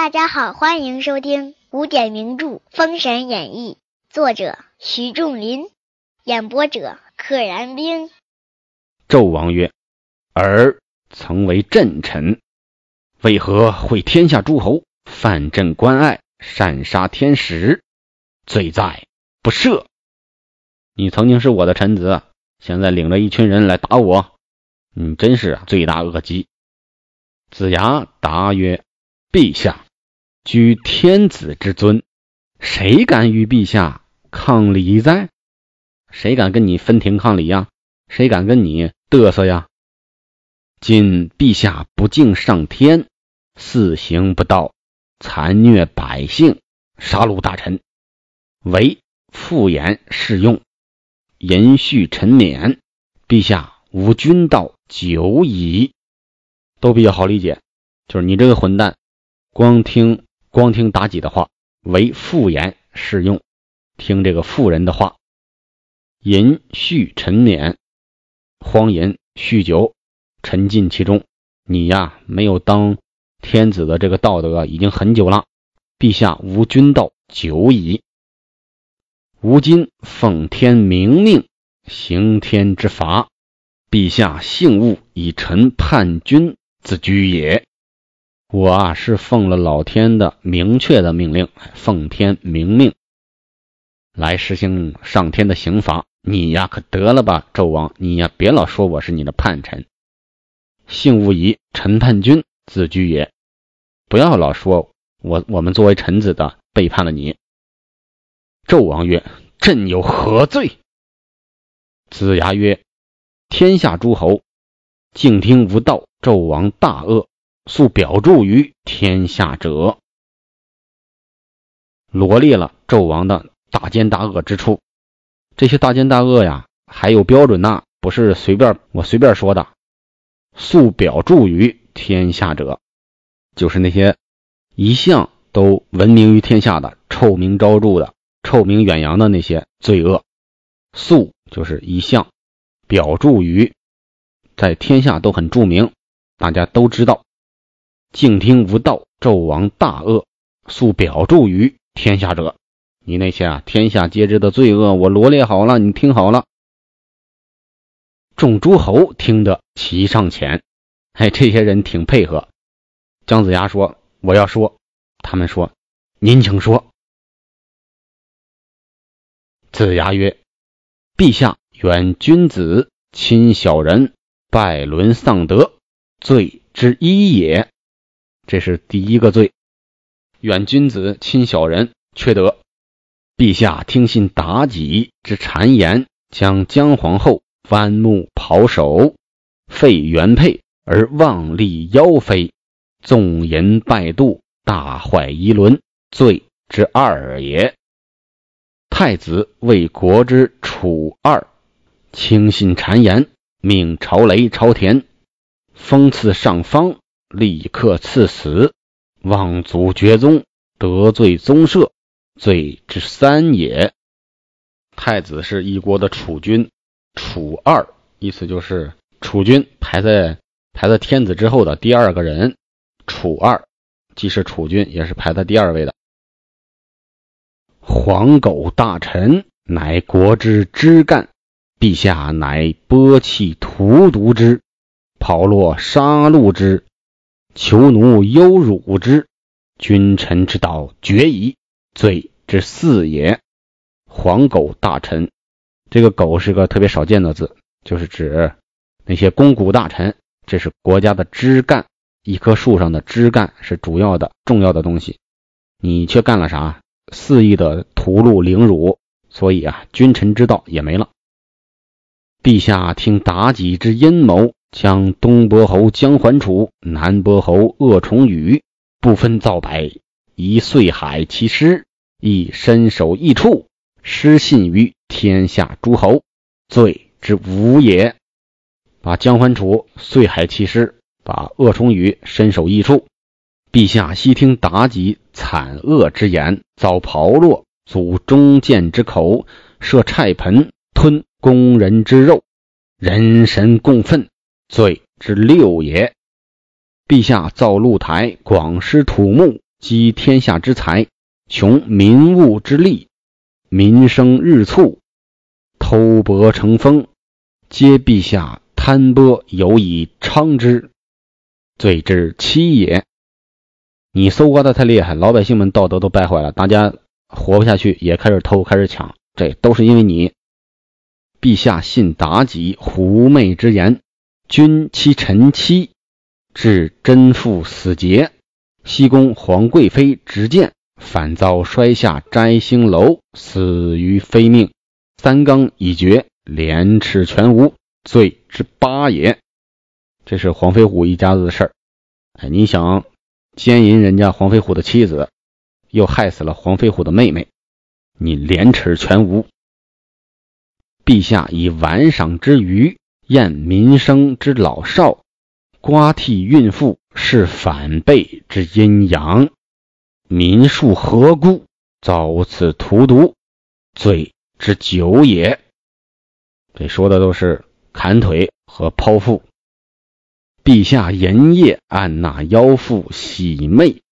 大家好，欢迎收听古典名著《封神演义》，作者徐仲林，演播者可燃冰。纣王曰：“尔曾为朕臣，为何会天下诸侯，犯朕关爱，擅杀天使？罪在不赦。你曾经是我的臣子，现在领着一群人来打我，你真是罪大恶极。”子牙答曰：“陛下居天子之尊，谁敢与陛下抗礼哉？谁敢跟你分庭抗礼呀？谁敢跟你？”嘚瑟呀！今陛下不敬上天，肆行不道，残虐百姓，杀戮大臣，唯复言适用，延续臣免。陛下无君道久矣，都比较好理解。就是你这个混蛋，光听光听妲己的话，为妇言适用，听这个妇人的话，淫酗沉湎。荒淫酗酒，沉浸其中。你呀，没有当天子的这个道德已经很久了。陛下无君道久矣。吾今奉天明命，行天之法。陛下幸勿以臣叛君自居也。我啊，是奉了老天的明确的命令，奉天明命来实行上天的刑罚。你呀，可得了吧，纣王！你呀，别老说我是你的叛臣，幸勿以臣叛君自居也。不要老说我，我们作为臣子的背叛了你。纣王曰：“朕有何罪？”子牙曰：“天下诸侯敬听无道，纣王大恶，素表著于天下者。”罗列了纣王的大奸大恶之处。这些大奸大恶呀，还有标准呐，不是随便我随便说的。素表著于天下者，就是那些一向都闻名于天下的、臭名昭著的、臭名远扬的那些罪恶。素就是一向表著于在天下都很著名，大家都知道。静听无道，纣王大恶，素表著于天下者。你那些啊，天下皆知的罪恶，我罗列好了，你听好了。众诸侯听得齐上前，哎，这些人挺配合。姜子牙说：“我要说。”他们说：“您请说。”子牙曰：“陛下远君子，亲小人，拜伦丧德，罪之一也。这是第一个罪。远君子，亲小人，缺德。”陛下听信妲己之谗言，将姜皇后剜目刨首，废原配而妄立妖妃，纵淫拜妒，大坏仪伦，罪之二也。太子为国之楚二，轻信谗言，命朝雷、朝田封赐上方，立刻赐死，望族绝宗，得罪宗社。罪之三也。太子是一国的储君，储二意思就是储君排在排在天子之后的第二个人。储二既是储君，也是排在第二位的。黄狗大臣乃国之枝干，陛下乃剥弃荼毒之，炮烙杀戮之，囚奴忧辱之，君臣之道绝矣。罪之四也，黄狗大臣，这个狗是个特别少见的字，就是指那些肱骨大臣。这是国家的枝干，一棵树上的枝干是主要的、重要的东西。你却干了啥？肆意的屠戮凌辱，所以啊，君臣之道也没了。陛下听妲己之阴谋，将东伯侯姜桓楚、南伯侯鄂重宇不分皂白。以岁海其师，亦身首异处，失信于天下诸侯，罪之无也。把姜桓楚、岁海其师，把鄂重宇身首异处。陛下悉听妲己惨恶之言，遭炮烙，阻中箭之口，设菜盆吞工人之肉，人神共愤，罪之六也。陛下造露台，广施土木，积天下之财，穷民物之利，民生日促，偷薄成风，皆陛下贪波有以昌之，罪之七也。你搜刮的太厉害，老百姓们道德都败坏了，大家活不下去，也开始偷，开始抢，这都是因为你。陛下信妲己狐媚之言，君妻臣妻，至贞妇死节。西宫皇贵妃执剑，反遭摔下摘星楼，死于非命。三纲已绝，廉耻全无，罪之八也。这是黄飞虎一家子的事儿。哎，你想奸淫人家黄飞虎的妻子，又害死了黄飞虎的妹妹，你廉耻全无。陛下以玩赏之余，验民生之老少，刮替孕妇，是反辈之阴阳，民庶何辜？遭此荼毒，罪之久也。这说的都是砍腿和剖腹。陛下淫夜按纳妖妇喜媚，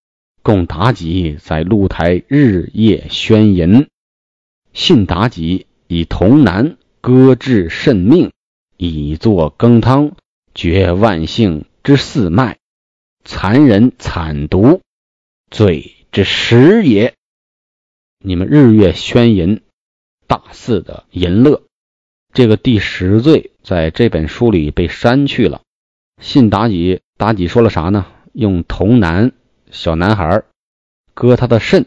供妲己在露台日夜宣淫，信妲己以童男。割治甚命，以作羹汤，绝万姓之四脉，残忍惨毒，罪之十也。你们日月宣淫，大肆的淫乐，这个第十罪在这本书里被删去了。信妲己，妲己说了啥呢？用童男小男孩割他的肾，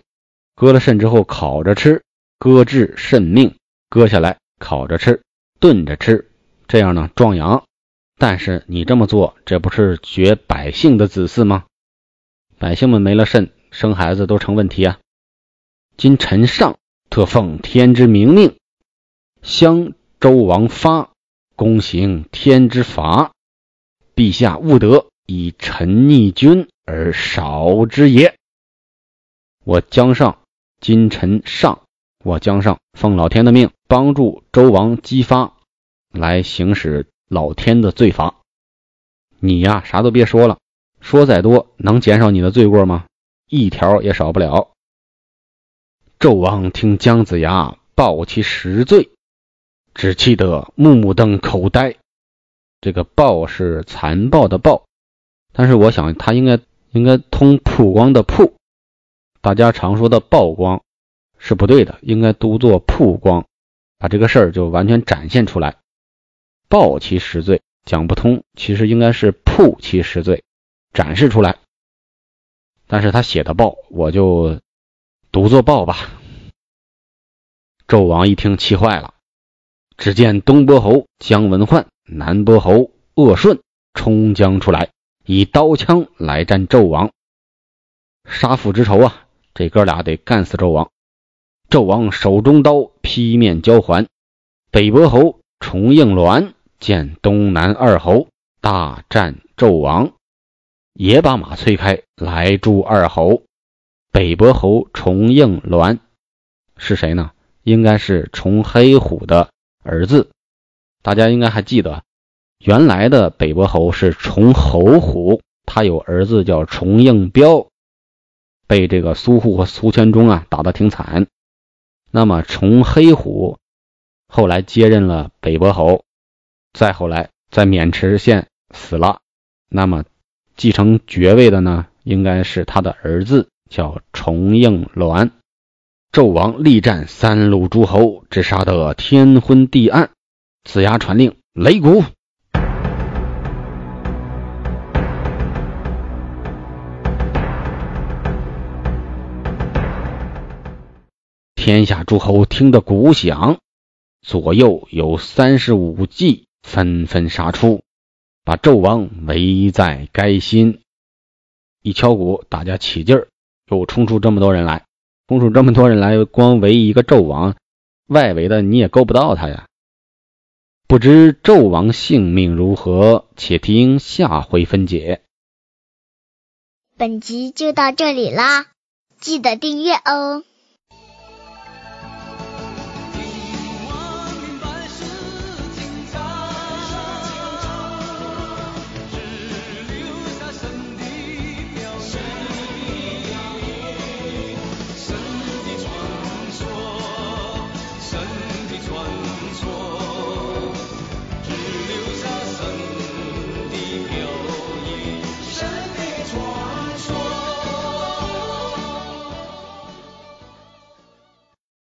割了肾之后烤着吃，割治肾命，割下来。烤着吃，炖着吃，这样呢壮阳。但是你这么做，这不是绝百姓的子嗣吗？百姓们没了肾，生孩子都成问题啊！今臣上特奉天之明命，襄周王发，公行天之法。陛下勿得以臣逆君而少之也。我江上，今臣上。我江上奉老天的命，帮助周王姬发来行使老天的罪罚。你呀，啥都别说了，说再多能减少你的罪过吗？一条也少不了。纣王听姜子牙报其实罪，只气得目瞪口呆。这个“报”是残暴的“暴”，但是我想他应该应该通曝光的“曝”，大家常说的“曝光”。是不对的，应该读作曝光，把这个事儿就完全展现出来。报其实罪讲不通，其实应该是曝其实罪，展示出来。但是他写的报，我就读作报吧。纣王一听气坏了，只见东伯侯姜文焕、南伯侯鄂顺冲将出来，以刀枪来战纣王。杀父之仇啊，这哥俩得干死纣王。纣王手中刀劈面交还，北伯侯重应鸾见东南二侯大战纣王，也把马催开来助二侯。北伯侯重应鸾是谁呢？应该是重黑虎的儿子。大家应该还记得，原来的北伯侯是重侯虎，他有儿子叫重应彪，被这个苏护和苏全忠啊打得挺惨。那么，重黑虎后来接任了北伯侯，再后来在渑池县死了。那么，继承爵位的呢，应该是他的儿子，叫重应鸾。纣王力战三路诸侯，只杀得天昏地暗。子牙传令，擂鼓。天下诸侯听得鼓响，左右有三十五骑纷纷杀出，把纣王围在该心。一敲鼓，大家起劲儿，又冲出这么多人来，冲出这么多人来，光围一个纣王，外围的你也够不到他呀。不知纣王性命如何？且听下回分解。本集就到这里啦，记得订阅哦。神